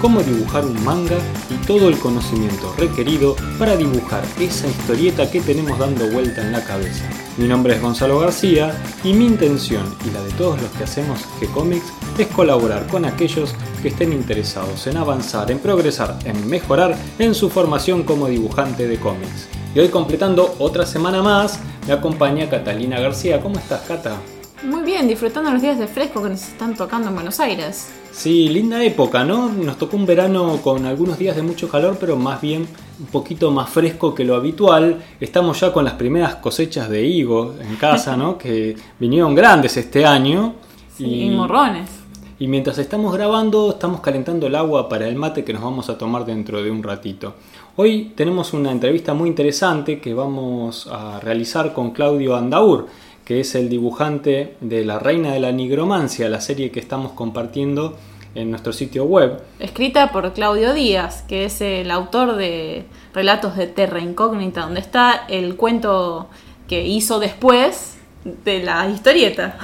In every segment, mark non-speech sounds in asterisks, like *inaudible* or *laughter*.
cómo dibujar un manga y todo el conocimiento requerido para dibujar esa historieta que tenemos dando vuelta en la cabeza. Mi nombre es Gonzalo García y mi intención y la de todos los que hacemos G-Comics es colaborar con aquellos que estén interesados en avanzar, en progresar, en mejorar en su formación como dibujante de cómics. Y hoy completando otra semana más, me acompaña Catalina García. ¿Cómo estás, Cata? Muy bien, disfrutando los días de fresco que nos están tocando en Buenos Aires. Sí, linda época, ¿no? Nos tocó un verano con algunos días de mucho calor, pero más bien un poquito más fresco que lo habitual. Estamos ya con las primeras cosechas de higos en casa, ¿no? que vinieron grandes este año. Sí, y morrones. Y mientras estamos grabando, estamos calentando el agua para el mate que nos vamos a tomar dentro de un ratito. Hoy tenemos una entrevista muy interesante que vamos a realizar con Claudio Andaur, que es el dibujante de La Reina de la Nigromancia, la serie que estamos compartiendo en nuestro sitio web. Escrita por Claudio Díaz, que es el autor de Relatos de Terra Incógnita, donde está el cuento que hizo después de la historieta.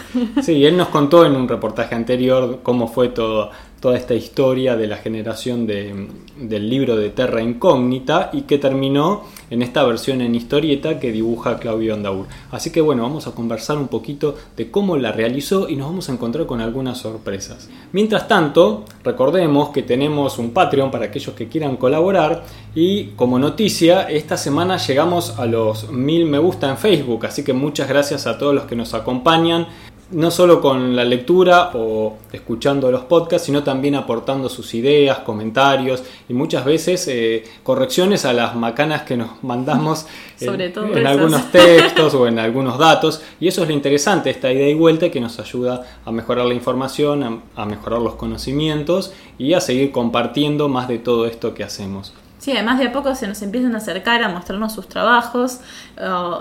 Sí, él nos contó en un reportaje anterior cómo fue todo, toda esta historia de la generación de, del libro de Terra Incógnita y que terminó en esta versión en historieta que dibuja Claudio Andaur. Así que bueno, vamos a conversar un poquito de cómo la realizó y nos vamos a encontrar con algunas sorpresas. Mientras tanto, recordemos que tenemos un Patreon para aquellos que quieran colaborar y como noticia, esta semana llegamos a los mil me gusta en Facebook, así que muchas gracias a todos los que nos acompañan no solo con la lectura o escuchando los podcasts, sino también aportando sus ideas, comentarios y muchas veces eh, correcciones a las macanas que nos mandamos *laughs* en, algunos *laughs* textos o en algunos datos. Y eso es lo interesante, esta idea y vuelta que nos ayuda a mejorar la información, a mejorar los conocimientos y a seguir compartiendo más de todo esto que hacemos. Sí, además de a poco se nos empiezan a acercar a mostrarnos sus trabajos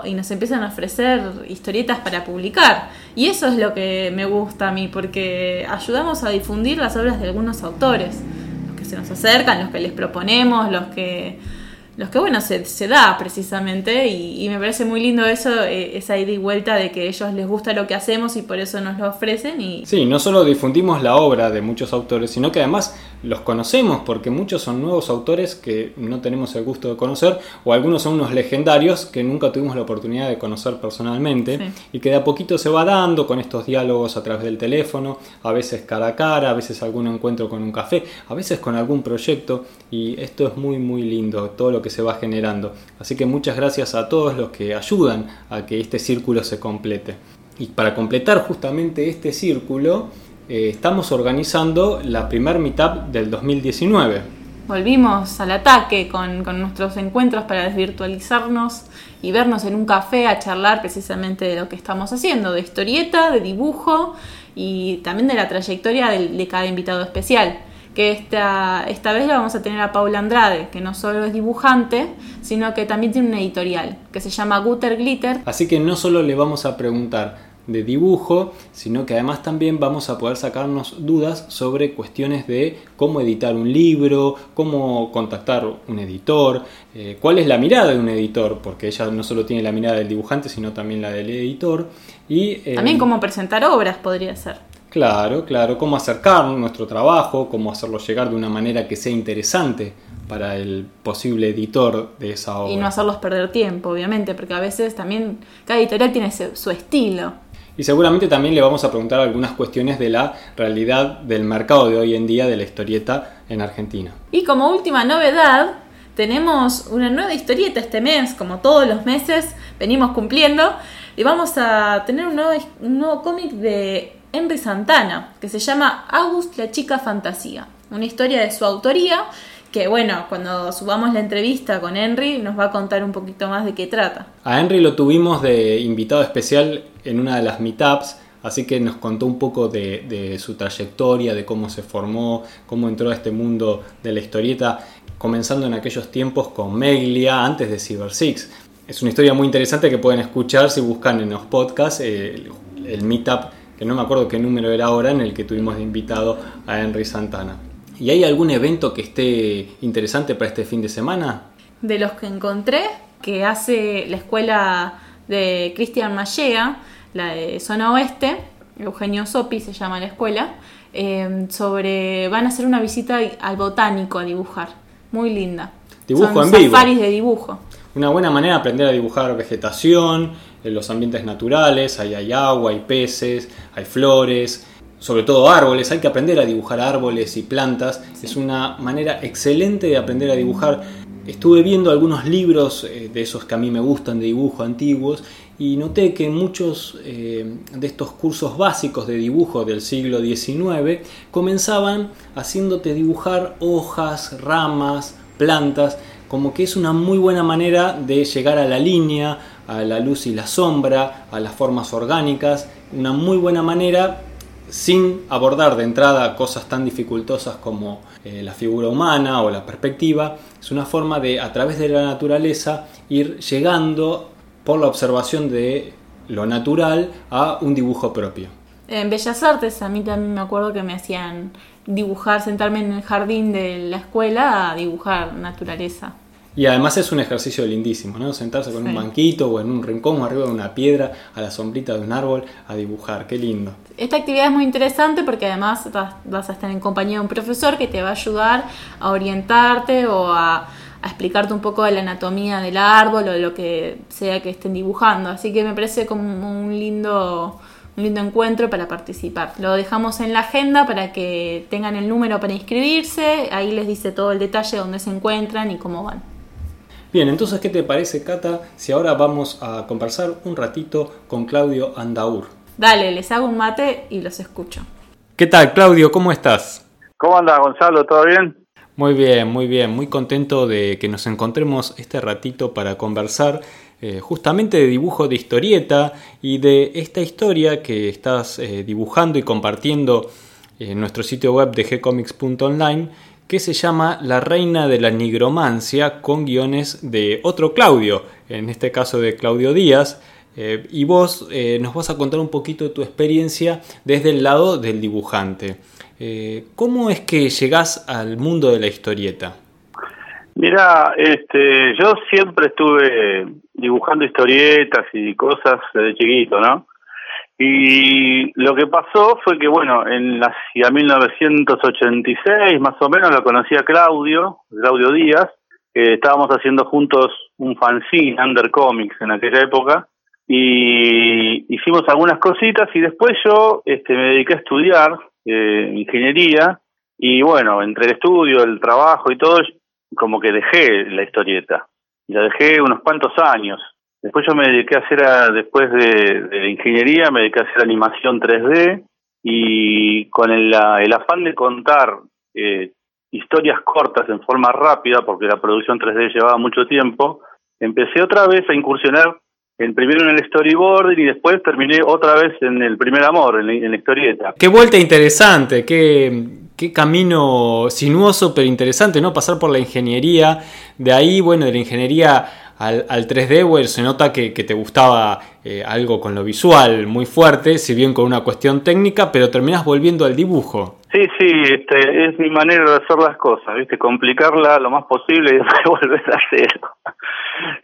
y nos empiezan a ofrecer historietas para publicar. Y eso es lo que me gusta a mí, porque ayudamos a difundir las obras de algunos autores, los que se nos acercan, los que les proponemos, los que los que bueno, se, se da precisamente y, me parece muy lindo eso, eh, esa ida y vuelta de que ellos les gusta lo que hacemos y por eso nos lo ofrecen. Y... Sí, no solo difundimos la obra de muchos autores, sino que además los conocemos porque muchos son nuevos autores que no tenemos el gusto de conocer o algunos son unos legendarios que nunca tuvimos la oportunidad de conocer personalmente y que de a poquito se va dando con estos diálogos a través del teléfono, a veces cara a cara, a veces algún encuentro con un café, a veces con algún proyecto y esto es muy muy lindo, todo lo que se va generando. Así que muchas gracias a todos los que ayudan a que este círculo se complete. Y para completar justamente este círculo, eh, estamos organizando la primer meetup del 2019. Volvimos al ataque con, con, nuestros encuentros para desvirtualizarnos y vernos en un café a charlar precisamente de lo que estamos haciendo, de historieta, de dibujo y también de la trayectoria de cada invitado especial que esta, esta vez la vamos a tener a Paula Andrade, que no solo es dibujante, sino que también tiene una editorial que se llama Gutter Glitter. Así que no solo le vamos a preguntar de dibujo, sino que además también vamos a poder sacarnos dudas sobre cuestiones de cómo editar un libro, cómo contactar un editor, eh, cuál es la mirada de un editor, porque ella no solo tiene la mirada del dibujante, sino también la del editor. Y, eh, también cómo presentar obras podría ser. Claro, claro, cómo acercar nuestro trabajo, cómo hacerlo llegar de una manera que sea interesante para el posible editor de esa obra. Y no hacerlos perder tiempo, obviamente, porque a veces también cada editorial tiene su estilo. Y seguramente también le vamos a preguntar algunas cuestiones de la realidad del mercado de hoy en día de la historieta en Argentina. Y como última novedad, tenemos una nueva historieta este mes, como todos los meses venimos cumpliendo, y vamos a tener un nuevo, un nuevo cómic de Henry Santana, que se llama August la chica fantasía, una historia de su autoría que bueno, cuando subamos la entrevista con Henry nos va a contar un poquito más de qué trata. A Henry lo tuvimos de invitado especial en una de las meetups, así que nos contó un poco de, su trayectoria, de cómo se formó, cómo entró a este mundo de la historieta, comenzando en aquellos tiempos con Meglia, antes de Cyber Six. Es una historia muy interesante que pueden escuchar si buscan en los podcasts el, el meetup que no me acuerdo qué número era ahora, en el que tuvimos de invitado a Henry Santana. ¿Y hay algún evento que esté interesante para este fin de semana? De los que encontré, que hace la escuela de Cristian Mallea, la de Zona Oeste, Eugenio Sopi se llama la escuela, eh, sobre van a hacer una visita al botánico a dibujar, muy linda. Dibujo Son en vivo. safaris de dibujo. Una buena manera de aprender a dibujar vegetación, en los ambientes naturales, ahí hay agua, hay peces, hay flores, sobre todo árboles, hay que aprender a dibujar árboles y plantas, es una manera excelente de aprender a dibujar. Estuve viendo algunos libros eh, de esos que a mí me gustan de dibujo antiguos y noté que muchos eh, de estos cursos básicos de dibujo del siglo XIX comenzaban haciéndote dibujar hojas, ramas, plantas, como que es una muy buena manera de llegar a la línea, a la luz y la sombra, a las formas orgánicas, una muy buena manera sin abordar de entrada cosas tan dificultosas como eh, la figura humana o la perspectiva, es una forma de a través de la naturaleza ir llegando por la observación de lo natural a un dibujo propio. En Bellas Artes a mí también me acuerdo que me hacían dibujar, sentarme en el jardín de la escuela a dibujar naturaleza. Y además es un ejercicio lindísimo, ¿no? Sentarse con Sí. un banquito o en un rincón o arriba de una piedra a la sombrita de un árbol a dibujar, qué lindo. Esta actividad es muy interesante porque además vas, vas a estar en compañía de un profesor que te va a ayudar a orientarte o a, a explicarte un poco de la anatomía del árbol o de lo que sea que estén dibujando. Así que me parece como un lindo, un lindo encuentro para participar. Lo dejamos en la agenda para que tengan el número para inscribirse. Ahí les dice todo el detalle de dónde se encuentran y cómo van. Bien, entonces, ¿qué te parece, Cata, si ahora vamos a conversar un ratito con Claudio Andaur? Dale, les hago un mate y los escucho. ¿Qué tal, Claudio? ¿Cómo estás? ¿Cómo anda Gonzalo? ¿Todo bien? Muy bien, muy bien, muy contento de que nos encontremos este ratito para conversar eh, justamente de dibujo de historieta y de esta historia que estás eh, dibujando y compartiendo en nuestro sitio web de gcomics.online que se llama La Reina de la Nigromancia con guiones de otro Claudio, en este caso de Claudio Díaz. eh, y vos nos vas a contar un poquito tu experiencia desde el lado del dibujante. ¿Cómo es que llegás al mundo de la historieta? Mira, este, yo siempre estuve dibujando historietas y cosas desde chiquito, ¿no? Y lo que pasó fue que, bueno, en la hacia 1986 más o menos lo conocí a Claudio, Claudio Díaz, que estábamos haciendo juntos un fanzine, Under Comics, en aquella época, y hicimos algunas cositas y después yo este, me dediqué a estudiar eh, ingeniería y bueno, entre el estudio, el trabajo y todo, como que dejé la historieta. La dejé unos cuantos años. Después yo me dediqué a hacer, después de, de ingeniería, me dediqué a hacer animación 3D y con el, el afán de contar eh, historias cortas en forma rápida, porque la producción 3D llevaba mucho tiempo, empecé otra vez a incursionar en, primero en el storyboarding y después terminé otra vez en el primer amor, en la, en la historieta. Qué vuelta interesante, qué, qué camino sinuoso pero interesante, ¿no? Pasar por la ingeniería, de ahí, bueno, de la ingeniería al, al 3D, bueno, se nota que, te gustaba eh, algo con lo visual muy fuerte, si bien con una cuestión técnica, pero terminás volviendo al dibujo. Sí, sí, este, es mi manera de hacer las cosas, ¿viste? Complicarla lo más posible y *laughs* después volver a cero.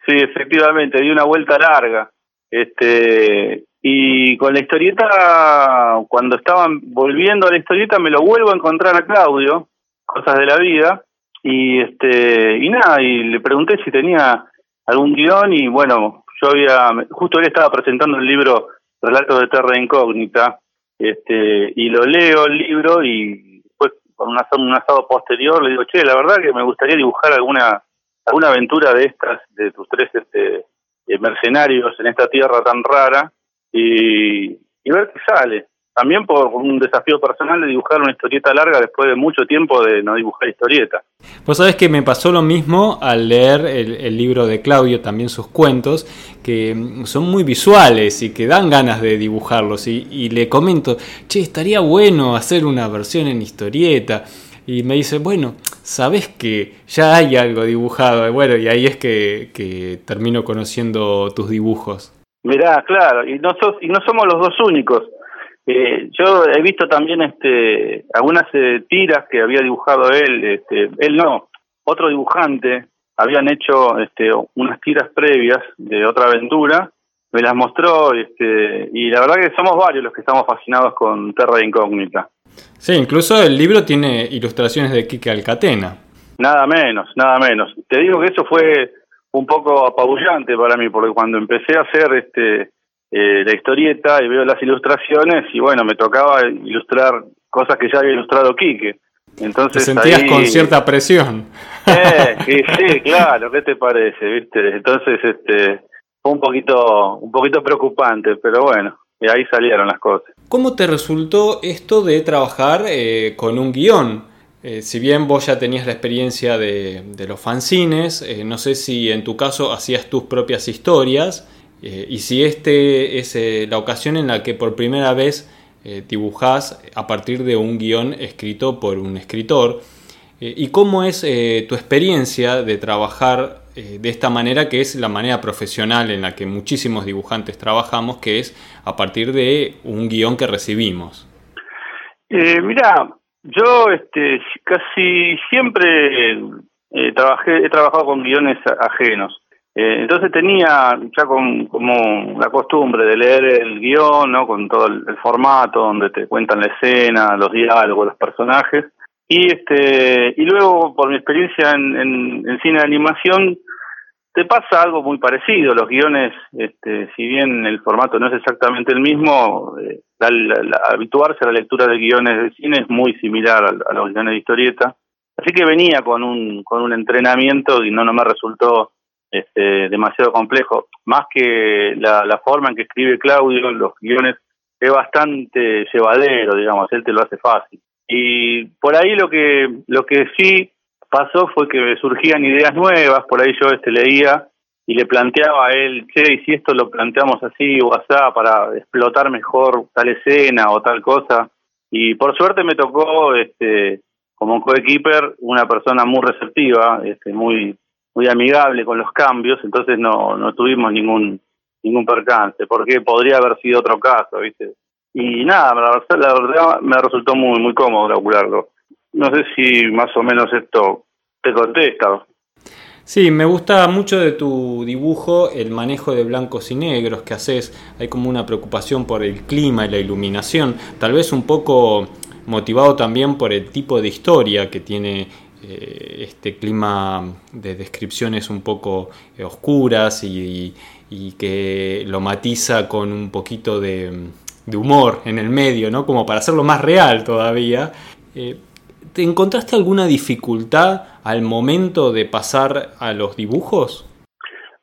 sí, efectivamente, di una vuelta larga. Este, y con la historieta, cuando estaban volviendo a la historieta, me lo vuelvo a encontrar a Claudio, cosas de la vida, y este, y nada, y le pregunté si tenía algún guion, y bueno, yo había, justo él estaba presentando el libro Relatos de Terra Incógnita, este y lo leo el libro y después con un asado, un asado posterior le digo che la verdad que me gustaría dibujar alguna alguna aventura de estas de tus tres este eh, mercenarios en esta tierra tan rara y, ver qué sale también por un desafío personal de dibujar una historieta larga después de mucho tiempo de no dibujar historieta Vos sabés que me pasó lo mismo al leer el, libro de Claudio, también sus cuentos, que mm, son muy visuales y que dan ganas de dibujarlos. Y, y le comento, che, estaría bueno hacer una versión en historieta. Y me dice, bueno, sabés que ya hay algo dibujado. Bueno, y ahí es que termino conociendo tus dibujos. Mirá, claro, y no, sos, y no somos los dos únicos. Eh, yo he visto también este algunas eh, tiras que había dibujado él, este, él no, otro dibujante, habían hecho este, unas tiras previas de otra aventura, me las mostró este, y la verdad que somos varios los que estamos fascinados con Terra Incógnita. Sí, incluso el libro tiene ilustraciones de Kike Alcatena. Nada menos, nada menos. Te digo que eso fue un poco apabullante para mí, porque cuando empecé a hacer este eh, la historieta y veo las ilustraciones, y bueno, me tocaba ilustrar cosas que ya había ilustrado Quique. Entonces, te sentías con cierta presión. Eh, *laughs* sí, sí, claro, ¿qué te parece? ¿Viste? Entonces, este, fue un poquito, un poquito preocupante, pero bueno, y ahí salieron las cosas. ¿Cómo te resultó esto de trabajar eh, con un guion? Eh, si bien vos ya tenías la experiencia de, los fanzines, eh, no sé si en tu caso hacías tus propias historias y si este es la ocasión en la que por primera vez dibujás a partir de un guion escrito por un escritor. ¿Y cómo es tu experiencia de trabajar eh, de esta manera que es la manera profesional en la que muchísimos dibujantes trabajamos, que es a partir de un guion que recibimos. Eh, mira, yo este, casi siempre eh, trabajé, he trabajado con guiones ajenos. Eh, entonces tenía ya con, como la costumbre de leer el guion, ¿no? con todo el, formato donde te cuentan la escena, los diálogos, los personajes. Y este y luego por mi experiencia en, en, cine de animación te pasa algo muy parecido. Los guiones, este, si bien el formato no es exactamente el mismo, eh, habituarse a la lectura de guiones de cine es muy similar a, los guiones de historieta. Así que venía con un con un entrenamiento y no, no me resultó este, demasiado complejo. Más que la, la forma en que escribe Claudio, los guiones es bastante llevadero, digamos, él te lo hace fácil. Y por ahí lo que, lo que sí pasó fue que surgían ideas nuevas, por ahí yo este leía y le planteaba a él, che, y si esto lo planteamos así o así para explotar mejor tal escena o tal cosa. Y por suerte me tocó, este, como coequiper, una persona muy receptiva, este, muy, muy amigable con los cambios, entonces no, no tuvimos ningún, ningún percance, porque podría haber sido otro caso, ¿viste? Y nada, la, la verdad me resultó muy, muy cómodo calcularlo. No sé si más o menos esto te contesta. Sí, me gusta mucho de tu dibujo el manejo de blancos y negros que haces. Hay como una preocupación por el clima y la iluminación, tal vez un poco motivado también por el tipo de historia que tiene eh, este clima de descripciones un poco eh, oscuras y, que lo matiza con un poquito de, de humor en el medio, ¿no? Como para hacerlo más real todavía. Eh, ¿Te encontraste alguna dificultad al momento de pasar a los dibujos?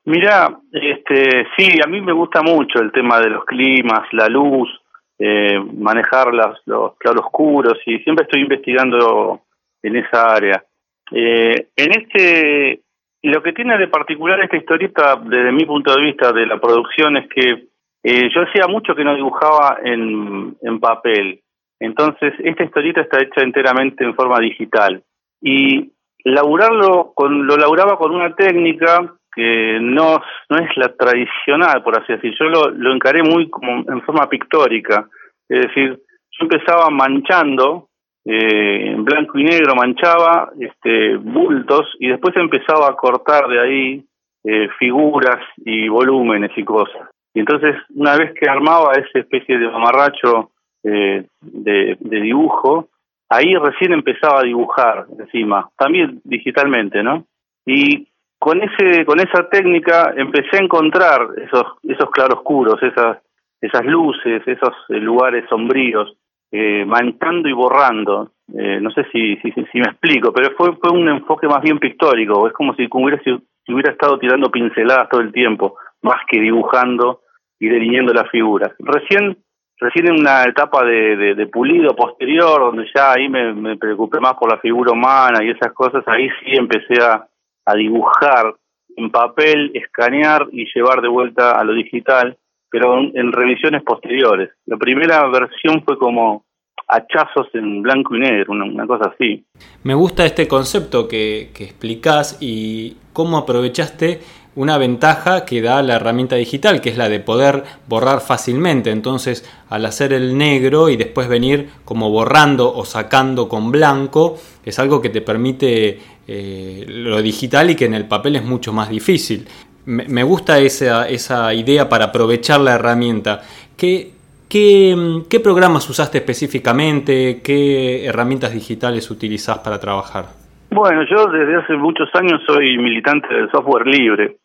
Mira, este, sí, a mí me gusta mucho el tema de los climas, la luz, eh, manejar las, los claroscuros y siempre estoy investigando en esa área. Eh, en este, lo que tiene de particular esta historieta, desde mi punto de vista de la producción, es que eh, yo hacía mucho que no dibujaba en, en papel, entonces esta historieta está hecha enteramente en forma digital y laburarlo con, lo laburaba con una técnica que no, no es la tradicional, por así decir. Yo lo, lo encaré muy como en forma pictórica, es decir, yo empezaba manchando eh, en blanco y negro manchaba este bultos y después empezaba a cortar de ahí eh, figuras y volúmenes y cosas. Y entonces, una vez que armaba esa especie de mamarracho eh, de, dibujo, ahí recién empezaba a dibujar encima, también digitalmente, ¿no? Y con ese con esa técnica empecé a encontrar esos esos claroscuros, esas esas luces, esos eh, lugares sombríos, eh, manchando y borrando. Eh, no sé si, si, si, me explico, pero fue, fue un enfoque más bien pictórico. Es como si hubiera, si hubiera estado tirando pinceladas todo el tiempo más que dibujando y delineando las figuras. Recién, recién en una etapa de, de, pulido posterior, donde ya ahí me, preocupé más por la figura humana y esas cosas, ahí sí empecé a, a dibujar en papel, escanear y llevar de vuelta a lo digital, pero en, revisiones posteriores. La primera versión fue como hachazos en blanco y negro, una, cosa así. Me gusta este concepto que, que explicás y cómo aprovechaste una ventaja que da la herramienta digital, que es la de poder borrar fácilmente. Entonces, al hacer el negro y después venir como borrando o sacando con blanco, es algo que te permite eh, lo digital y que en el papel es mucho más difícil. Me, gusta esa, esa, idea para aprovechar la herramienta. ¿Qué, qué, qué programas usaste específicamente? ¿Qué herramientas digitales utilizás para trabajar? Bueno, yo desde hace muchos años soy militante del software libre.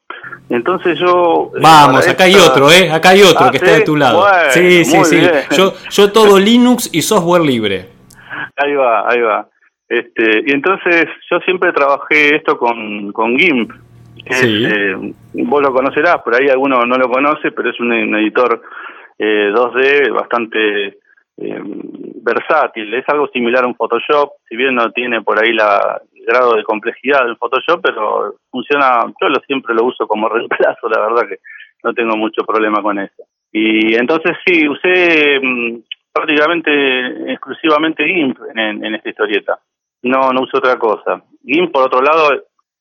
Entonces yo... Eh, Vamos, acá hay otro, ¿eh? Acá hay otro ah, que está de tu lado. sí, sí, sí. Yo, yo todo Linux y software libre. Ahí va, ahí va. Este, y entonces yo siempre trabajé esto con, con GIMP. Sí. Eh, vos lo conocerás, por ahí alguno no lo conoce, pero es un, editor eh, 2D bastante eh, versátil. Es algo similar a un Photoshop, si bien no tiene por ahí la, grado de complejidad del Photoshop, pero funciona, yo lo, siempre lo uso como *laughs* reemplazo, la verdad que no tengo mucho problema con eso. Y entonces sí, usé mm, prácticamente exclusivamente GIMP en, esta historieta. No, no uso otra cosa. GIMP, por otro lado,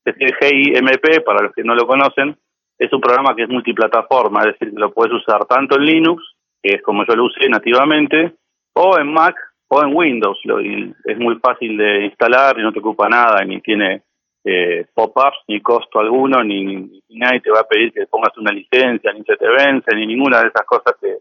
es el GIMP, para los que no lo conocen, es un programa que es multiplataforma, es decir, lo puedes usar tanto en Linux, que es como yo lo usé nativamente, o en Mac o en Windows. Lo, es muy fácil de instalar y no te ocupa nada, ni tiene eh, pop-ups, ni costo alguno, ni, ni, nadie te va a pedir que pongas una licencia, ni se te vence, ni ninguna de esas cosas que,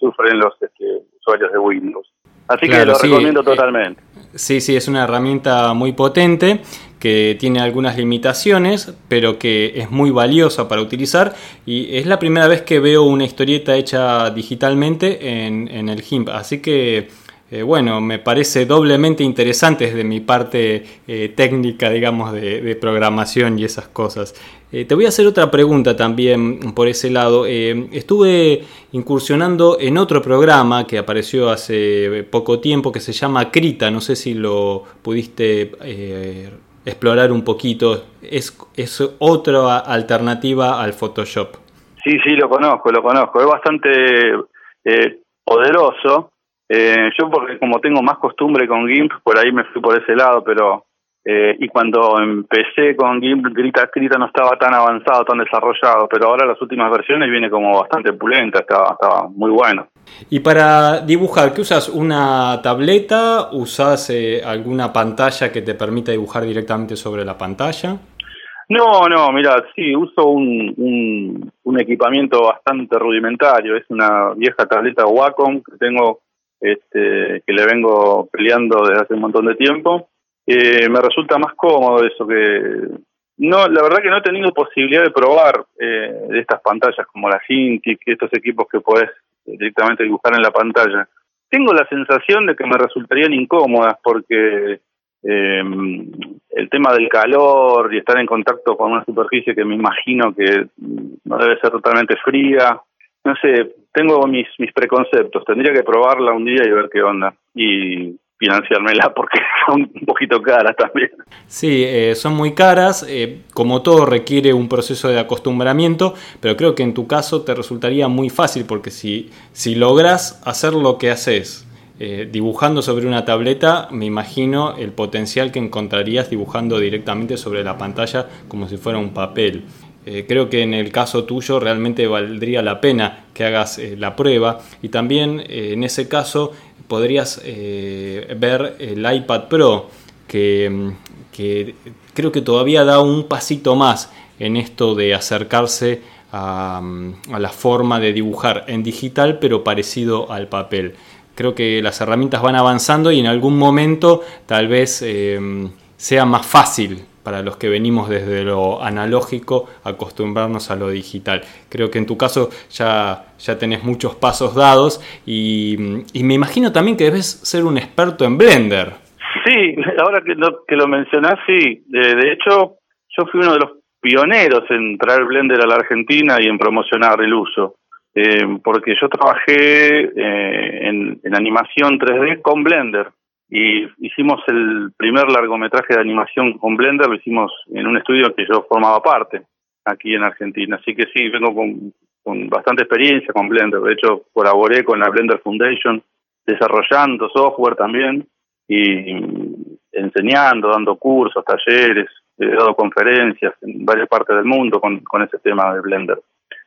sufren los este, usuarios de Windows. Así que lo recomiendo eh, totalmente. Sí, sí, es una herramienta muy potente que tiene algunas limitaciones, pero que es muy valiosa para utilizar y es la primera vez que veo una historieta hecha digitalmente en, en el GIMP, así que eh, bueno, me parece doblemente interesante desde mi parte eh, técnica, digamos, de, programación y esas cosas. Eh, te voy a hacer otra pregunta también por ese lado. estuve incursionando en otro programa que apareció hace poco tiempo que se llama Krita, no sé si lo pudiste explorar un poquito. Es, es otra alternativa al Photoshop. Sí, sí, lo conozco, lo conozco. Es bastante poderoso eh, yo porque como tengo más costumbre con GIMP, por ahí me fui por ese lado, pero eh, y cuando empecé con GIMP, Grita Escrita no estaba tan avanzado, tan desarrollado, pero ahora las últimas versiones viene como bastante pulenta, estaba, estaba muy bueno. Y para dibujar, ¿qué usas? ¿Una tableta? ¿Usas eh, alguna pantalla que te permita dibujar directamente sobre la pantalla? No, no, mira, sí, uso un, un, un equipamiento bastante rudimentario, es una vieja tableta Wacom que tengo este, que le vengo peleando desde hace un montón de tiempo. Eh, me resulta más cómodo eso que... No, la verdad que no he tenido posibilidad de probar eh, de estas pantallas como la Cintiq, estos equipos que podés directamente dibujar en la pantalla. Tengo la sensación de que me resultarían incómodas porque eh, el tema del calor y estar en contacto con una superficie que me imagino que no debe ser totalmente fría, no sé, tengo mis, mis preconceptos. Tendría que probarla un día y ver qué onda. Y financiármela *laughs* porque son un poquito caras también. Sí, eh, son muy caras. Eh, como todo requiere un proceso de acostumbramiento, pero creo que en tu caso te resultaría muy fácil porque si, si logras hacer lo que haces eh, dibujando sobre una tableta, me imagino el potencial que encontrarías dibujando directamente sobre la pantalla como si fuera un papel. Eh, creo que en el caso tuyo realmente valdría la pena que hagas eh, la prueba y también eh, en ese caso podrías ver el iPad Pro que, mm, que, creo que todavía da un pasito más en esto de acercarse mm, a la forma de dibujar en digital pero parecido al papel. Creo que las herramientas van avanzando y en algún momento tal vez sea más fácil para los que venimos desde lo analógico acostumbrarnos a lo digital. Creo que en tu caso ya, ya tenés muchos pasos dados y, me imagino también que debes ser un experto en Blender. Sí, ahora que lo, que lo mencionás, sí. De, hecho, yo fui uno de los pioneros en traer Blender a la Argentina y en promocionar el uso. Eh, porque yo trabajé eh, en, en animación 3D con Blender y hicimos el primer largometraje de animación con Blender, lo hicimos en un estudio que yo formaba parte, aquí en Argentina. Así que sí, vengo con, con bastante experiencia con Blender. De hecho, colaboré con la Blender Foundation desarrollando software también y enseñando, dando cursos, talleres. he dado conferencias en varias partes del mundo con, con ese tema de Blender.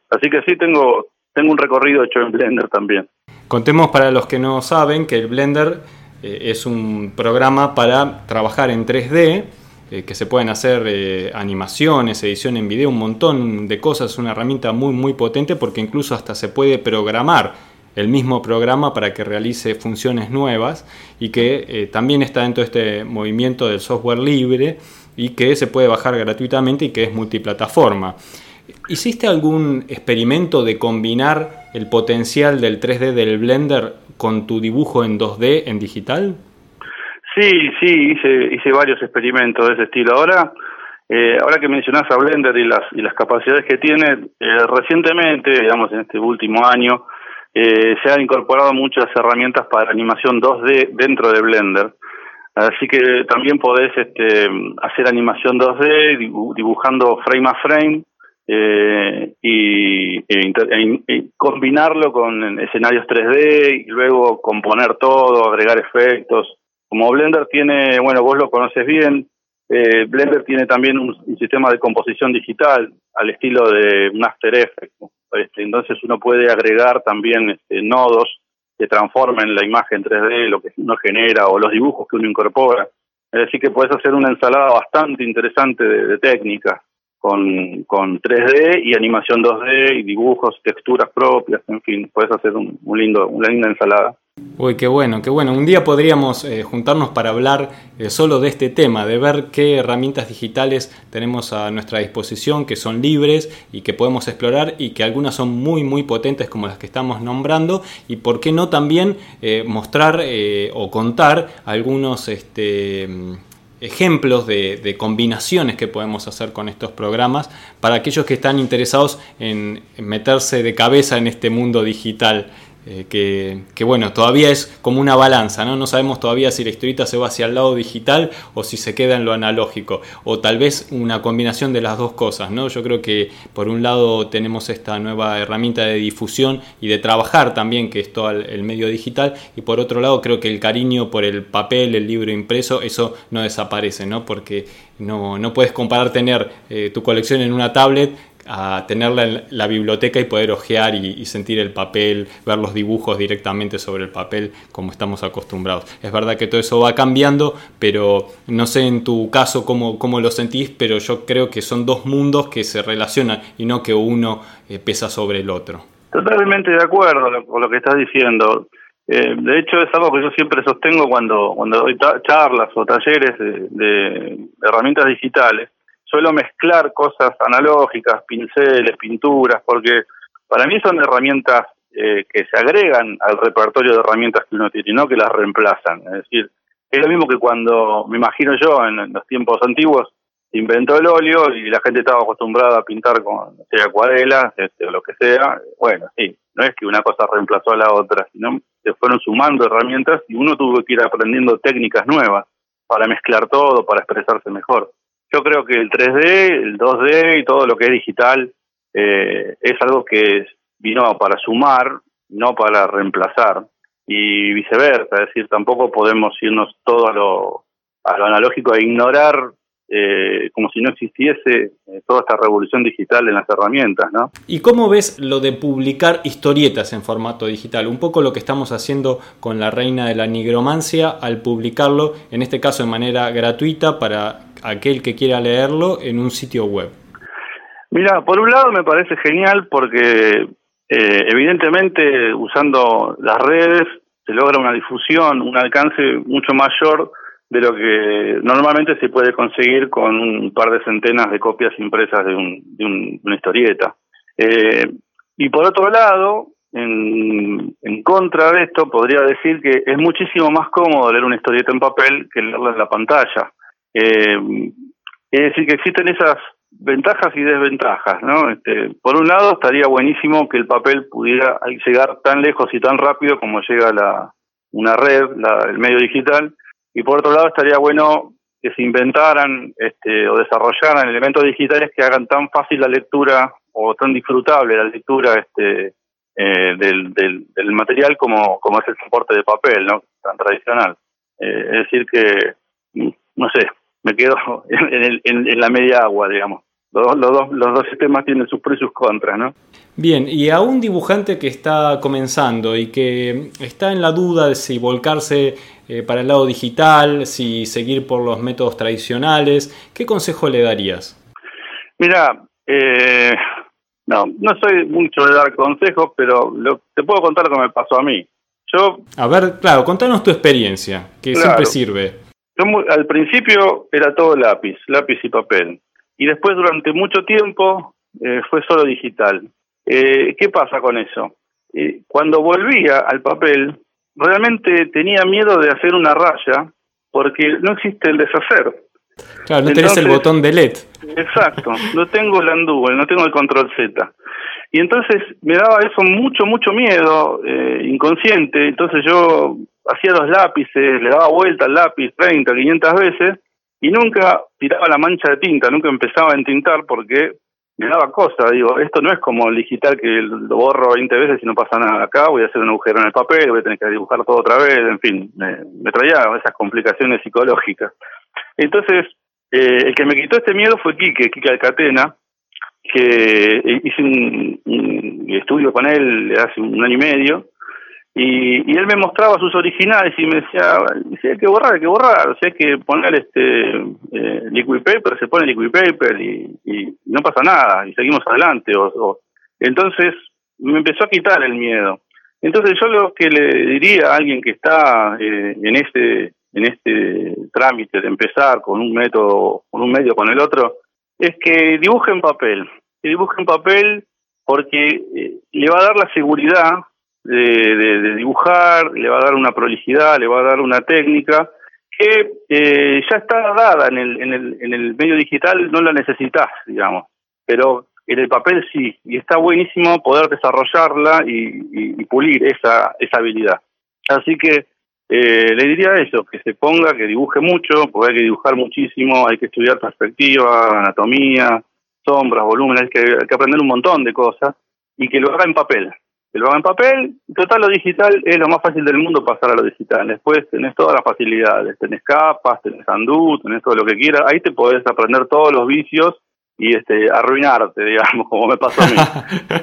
Así que sí tengo, tengo un recorrido hecho en Blender también. Contemos para los que no saben que el Blender es un programa para trabajar en 3D, eh, que se pueden hacer eh, animaciones, edición en video, un montón de cosas, una herramienta muy muy potente porque incluso hasta se puede programar el mismo programa para que realice funciones nuevas y que también está dentro de este movimiento del software libre y que se puede bajar gratuitamente y que es multiplataforma. ¿Hiciste algún experimento de combinar el potencial del 3D del Blender con tu dibujo en 2D en digital? Sí, sí, hice, hice varios experimentos de ese estilo. Ahora, eh, ahora que mencionás a Blender y las, y las capacidades que tiene, eh, recientemente, digamos en este último año, eh, se han incorporado muchas herramientas para animación 2D dentro de Blender. Así que también podés este, hacer animación 2D dibujando frame a frame eh, y, e, combinarlo con escenarios 3D y luego componer todo, agregar efectos. Como Blender tiene, bueno, vos lo conoces bien, eh, Blender tiene también un, sistema de composición digital al estilo de un After Effects. Este, entonces uno puede agregar también este, nodos que transformen la imagen 3D, lo que uno genera o los dibujos que uno incorpora. Es decir, que puedes hacer una ensalada bastante interesante de técnicas con, con 3D y animación 2D y dibujos, texturas propias, en fin, puedes hacer un, lindo, una linda ensalada. Uy, qué bueno, qué bueno. Un día podríamos eh, juntarnos para hablar eh, solo de este tema, de ver qué herramientas digitales tenemos a nuestra disposición, que son libres y que podemos explorar y que algunas son muy, muy potentes como las que estamos nombrando y por qué no también eh, mostrar o contar algunos... Este, ejemplos de, combinaciones que podemos hacer con estos programas para aquellos que están interesados en meterse de cabeza en este mundo digital eh, que, bueno, todavía es como una balanza, ¿no? No sabemos todavía si la historieta se va hacia el lado digital o si se queda en lo analógico, o tal vez una combinación de las dos cosas, ¿no? Yo creo que por un lado tenemos esta nueva herramienta de difusión y de trabajar también, que es todo el, medio digital, y por otro lado creo que el cariño por el papel, el libro impreso, eso no desaparece, ¿no? Porque no, no puedes comparar tener eh, tu colección en una tablet a tenerla en la biblioteca y poder ojear y, sentir el papel, ver los dibujos directamente sobre el papel como estamos acostumbrados. Es verdad que todo eso va cambiando, pero no sé en tu caso cómo, cómo lo sentís, pero yo creo que son dos mundos que se relacionan y no que uno eh, pesa sobre el otro. Totalmente de acuerdo con lo que estás diciendo. Eh, de hecho, es algo que yo siempre sostengo cuando, cuando doy charlas o talleres de herramientas digitales suelo mezclar cosas analógicas, pinceles, pinturas, porque para mí son herramientas eh, que se agregan al repertorio de herramientas que uno tiene, no que las reemplazan. Es decir, es lo mismo que cuando, me imagino yo, en, los tiempos antiguos, inventó el óleo y la gente estaba acostumbrada a pintar con sea, acuarelas este, o lo que sea. Bueno, sí, no es que una cosa reemplazó a la otra, sino se fueron sumando herramientas y uno tuvo que ir aprendiendo técnicas nuevas para mezclar todo, para expresarse mejor. Yo creo que el 3D, el 2D y todo lo que es digital eh, es algo que vino para sumar, no para reemplazar, y viceversa, es decir, tampoco podemos irnos todo a lo, a lo analógico e ignorar eh, como si no existiese eh, toda esta revolución digital en las herramientas, ¿no? ¿Y cómo ves lo de publicar historietas en formato digital? Un poco lo que estamos haciendo con la reina de la nigromancia al publicarlo, en este caso de manera gratuita para aquel que quiera leerlo en un sitio web. Mira, por un lado me parece genial porque eh, evidentemente usando las redes se logra una difusión, un alcance mucho mayor de lo que normalmente se puede conseguir con un par de centenas de copias impresas de, un, de, una historieta. Eh, y por otro lado, en, en, contra de esto, podría decir que es muchísimo más cómodo leer una historieta en papel que leerla en la pantalla. Eh, es decir, que existen esas ventajas y desventajas, ¿no? Este, por un lado, estaría buenísimo que el papel pudiera llegar tan lejos y tan rápido como llega la, una red, la, el medio digital, y por otro lado estaría bueno que se inventaran este, o desarrollaran elementos digitales que hagan tan fácil la lectura o tan disfrutable la lectura este, eh, del, del, del, material como, como es el soporte de papel, ¿no? Tan tradicional. Eh, es decir que, no sé, me quedo *laughs* en, la media agua, digamos. Los, los, dos, los dos sistemas tienen sus pros y sus contras, ¿no? Bien, y a un dibujante que está comenzando y que está en la duda de si volcarse eh, para el lado digital, si seguir por los métodos tradicionales, ¿qué consejo le darías? Mira, eh, no, no soy mucho de dar consejos, pero te puedo contar lo que me pasó a mí. Yo, a ver, claro, contanos tu experiencia, que siempre sirve. Yo al principio era todo lápiz, lápiz y papel. Y después durante mucho tiempo eh, fue solo digital. Eh, ¿Qué pasa con eso? Eh, cuando volvía al papel, realmente tenía miedo de hacer una raya porque no existe el deshacer. Claro, no tenés el botón delete. Exacto, no tengo el undo, no tengo el control Z. Y entonces me daba eso mucho, mucho miedo, eh, inconsciente. Entonces yo hacía los lápices, le daba vuelta al lápiz 30, 500 veces y nunca tiraba la mancha de tinta, nunca empezaba a entintar porque me daba cosa. Digo, esto no es como el digital que lo borro 20 veces y no pasa nada. Acá voy a hacer un agujero en el papel, voy a tener que dibujar todo otra vez, en fin, me, me traía esas complicaciones psicológicas. Entonces, eh, el que me quitó este miedo fue Quique, Quique Alcatena, que hice un, estudio con él hace un año y medio, y, él me mostraba sus originales y me decía, hay que borrar, hay que borrar, o sea, hay que poner este eh, liquid paper, se pone liquid paper y, no pasa nada, y seguimos adelante. O, Entonces me empezó a quitar el miedo. Entonces yo lo que le diría a alguien que está eh, en este en este trámite de empezar con un método, con un medio, con el otro, es que dibuje en papel, que dibuje en papel porque eh, le va a dar la seguridad de, dibujar, le va a dar una prolijidad, le va a dar una técnica que eh, ya está dada en el, en, el, en el medio digital, no la necesitas, digamos, pero en el papel sí, y está buenísimo poder desarrollarla y, y pulir esa, esa habilidad. Así que eh, le diría eso, que se ponga, que dibuje mucho, porque hay que dibujar muchísimo, hay que estudiar perspectiva, anatomía, sombras, volúmenes, hay que, hay que aprender un montón de cosas y que lo haga en papel. Que lo haga en papel, total lo digital es lo más fácil del mundo pasar a lo digital. Después tenés todas las facilidades, tenés capas, tenés andú, tenés todo lo que quieras, ahí te podés aprender todos los vicios y este arruinarte, *laughs* digamos, como me pasó a mí. *laughs*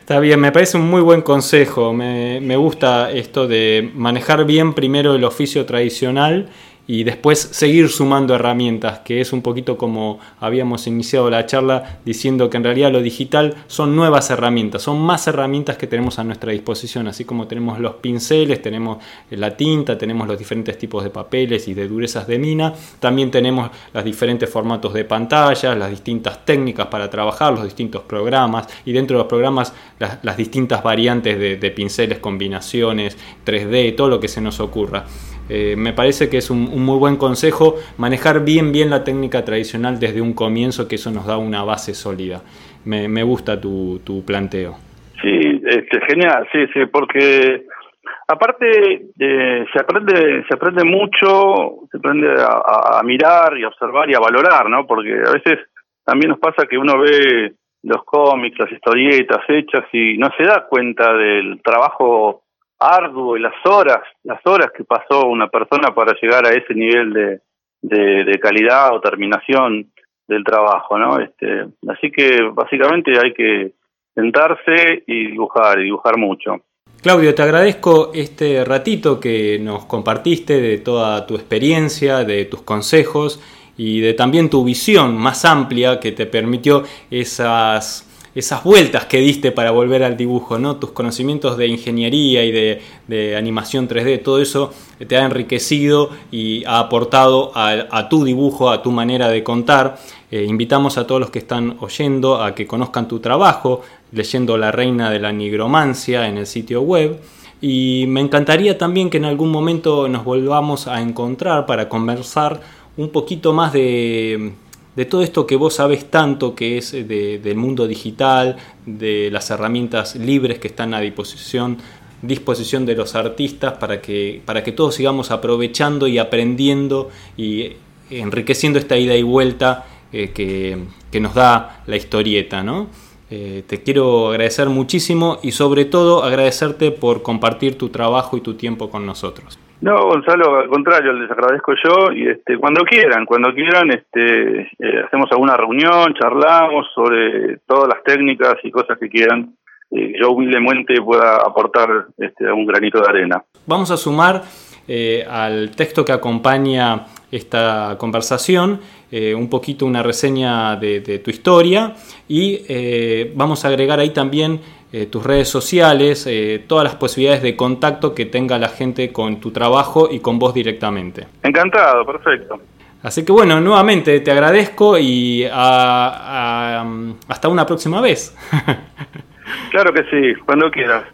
Está bien, me parece un muy buen consejo. Me, me, gusta esto de manejar bien primero el oficio tradicional y después seguir sumando herramientas, que es un poquito como habíamos iniciado la charla diciendo que en realidad lo digital son nuevas herramientas, son más herramientas que tenemos a nuestra disposición, así como tenemos los pinceles, tenemos la tinta, tenemos los diferentes tipos de papeles y de durezas de mina, también tenemos los diferentes formatos de pantalla, las distintas técnicas para trabajar, los distintos programas y dentro de los programas las, distintas variantes de, de pinceles, combinaciones, 3D, todo lo que se nos ocurra. Eh, me parece que es un, muy buen consejo manejar bien bien la técnica tradicional desde un comienzo, que eso nos da una base sólida. Me, gusta tu, tu planteo. Sí, este, genial, sí, sí, porque aparte eh, se aprende se aprende mucho, se aprende a, a, mirar y a observar y a valorar, ¿no? Porque a veces también nos pasa que uno ve los cómics, las historietas hechas y no se da cuenta del trabajo arduo y las horas, las horas que pasó una persona para llegar a ese nivel de, de, calidad o terminación del trabajo, ¿no? Este, así que básicamente hay que sentarse y dibujar, y dibujar mucho. Claudio, te agradezco este ratito que nos compartiste de toda tu experiencia, de tus consejos y de también tu visión más amplia que te permitió esas esas vueltas que diste para volver al dibujo, ¿no? Tus conocimientos de ingeniería y de, animación 3D, todo eso te ha enriquecido y ha aportado a, tu dibujo, a tu manera de contar. Eh, invitamos a todos los que están oyendo a que conozcan tu trabajo, leyendo La Reina de la Nigromancia en el sitio web. Y me encantaría también que en algún momento nos volvamos a encontrar para conversar un poquito más de, de todo esto que vos sabes tanto que es eh, del mundo digital, de las herramientas libres que están a disposición, disposición de los artistas para que, para que todos sigamos aprovechando y aprendiendo y enriqueciendo esta ida y vuelta eh, que, nos da la historieta. ¿no? Eh, te quiero agradecer muchísimo y sobre todo agradecerte por compartir tu trabajo y tu tiempo con nosotros. No, Gonzalo, al contrario, les agradezco yo y este, cuando quieran, cuando quieran, este, eh, hacemos alguna reunión, charlamos sobre todas las técnicas y cosas que quieran. Eh, yo humildemente pueda aportar este, un granito de arena. Vamos a sumar eh, al texto que acompaña esta conversación un poquito una reseña de, tu historia y vamos a agregar ahí también eh, tus redes sociales, eh, todas las posibilidades de contacto que tenga la gente con tu trabajo y con vos directamente. Encantado, perfecto. Así que bueno, nuevamente te agradezco y hasta una próxima vez. *laughs* claro que sí, cuando quieras.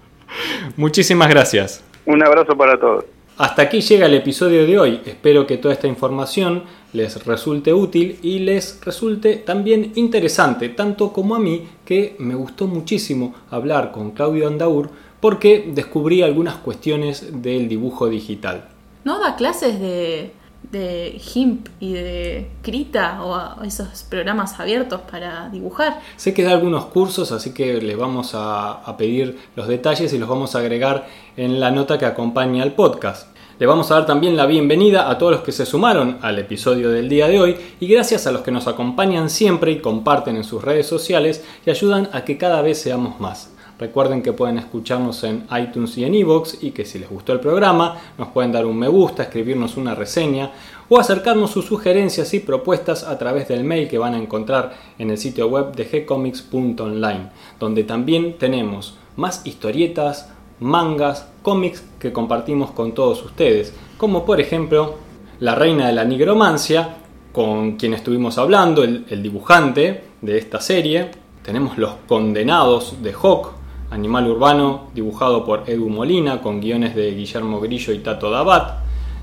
Muchísimas gracias. Un abrazo para todos. Hasta aquí llega el episodio de hoy. Espero que toda esta información les resulte útil y les resulte también interesante, tanto como a mí, que me gustó muchísimo hablar con Claudio Andaur porque descubrí algunas cuestiones del dibujo digital. ¿No da clases de, de GIMP y de Krita o esos programas abiertos para dibujar? Sé que da algunos cursos, así que les vamos a, a pedir los detalles y los vamos a agregar en la nota que acompaña al podcast. Le vamos a dar también la bienvenida a todos los que se sumaron al episodio del día de hoy y gracias a los que nos acompañan siempre y comparten en sus redes sociales y ayudan a que cada vez seamos más. Recuerden que pueden escucharnos en iTunes y en iVoox y que si les gustó el programa nos pueden dar un me gusta, escribirnos una reseña o acercarnos sus sugerencias y propuestas a través del mail que van a encontrar en el sitio web de gcomics.online, donde también tenemos más historietas, mangas, cómics que compartimos con todos ustedes, como por ejemplo La Reina de la Nigromancia, con quien estuvimos hablando, el, dibujante de esta serie. Tenemos Los Condenados de Hawk, animal urbano dibujado por Edu Molina, con guiones de Guillermo Grillo y Tato Dabat.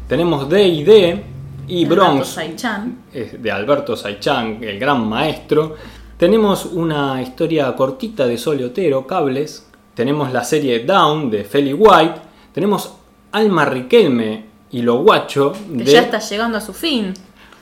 Tenemos D&D y Bronx de Alberto Saichan, el gran maestro. Tenemos una historia cortita de Sole Otero, Cables, tenemos la serie Down de Feli White, tenemos Alma Riquelme y Lo Guacho. Que ya está llegando a su fin.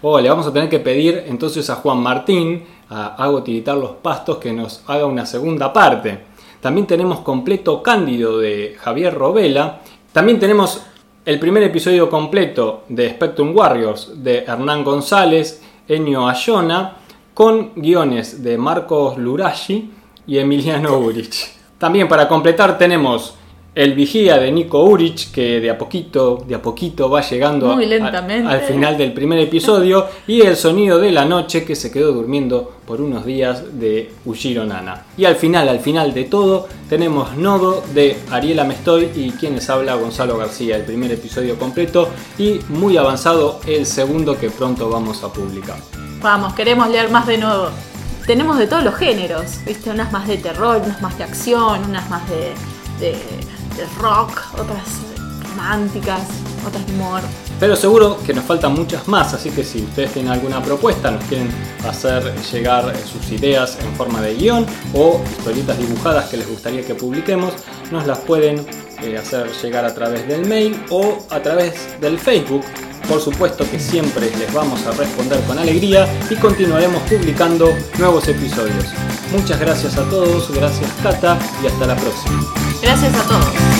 Oh, le vamos a tener que pedir entonces a Juan Martín, a Hago Tiritar los Pastos, que nos haga una segunda parte. También tenemos completo Cándido de Javier Robela. También tenemos el primer episodio completo de Spectrum Warriors de Hernán González, Enio Ayona, con guiones de Marcos Lurashi y Emiliano Urich. También para completar tenemos el vigía de Nico Urich, que de a poquito, de a poquito va llegando al final del primer episodio, *laughs* y el sonido de la noche que se quedó durmiendo por unos días de Ushiro Nana. Y al final, al final de todo, tenemos Nodo de Ariela Mestoy y quienes habla Gonzalo García, el primer episodio completo y muy avanzado el segundo que pronto vamos a publicar. Vamos, queremos leer más de Nodo tenemos de todos los géneros, ¿viste? Unas más de terror, unas más de acción, unas más de, de, rock, otras románticas, otras de humor. Pero seguro que nos faltan muchas más, así que si ustedes tienen alguna propuesta, nos quieren hacer llegar sus ideas en forma de guion o historietas dibujadas que les gustaría que publiquemos, nos las pueden eh, hacer llegar a través del mail o a través del Facebook por supuesto que siempre les vamos a responder con alegría y continuaremos publicando nuevos episodios. Muchas gracias a todos, gracias Cata y hasta la próxima. Gracias a todos.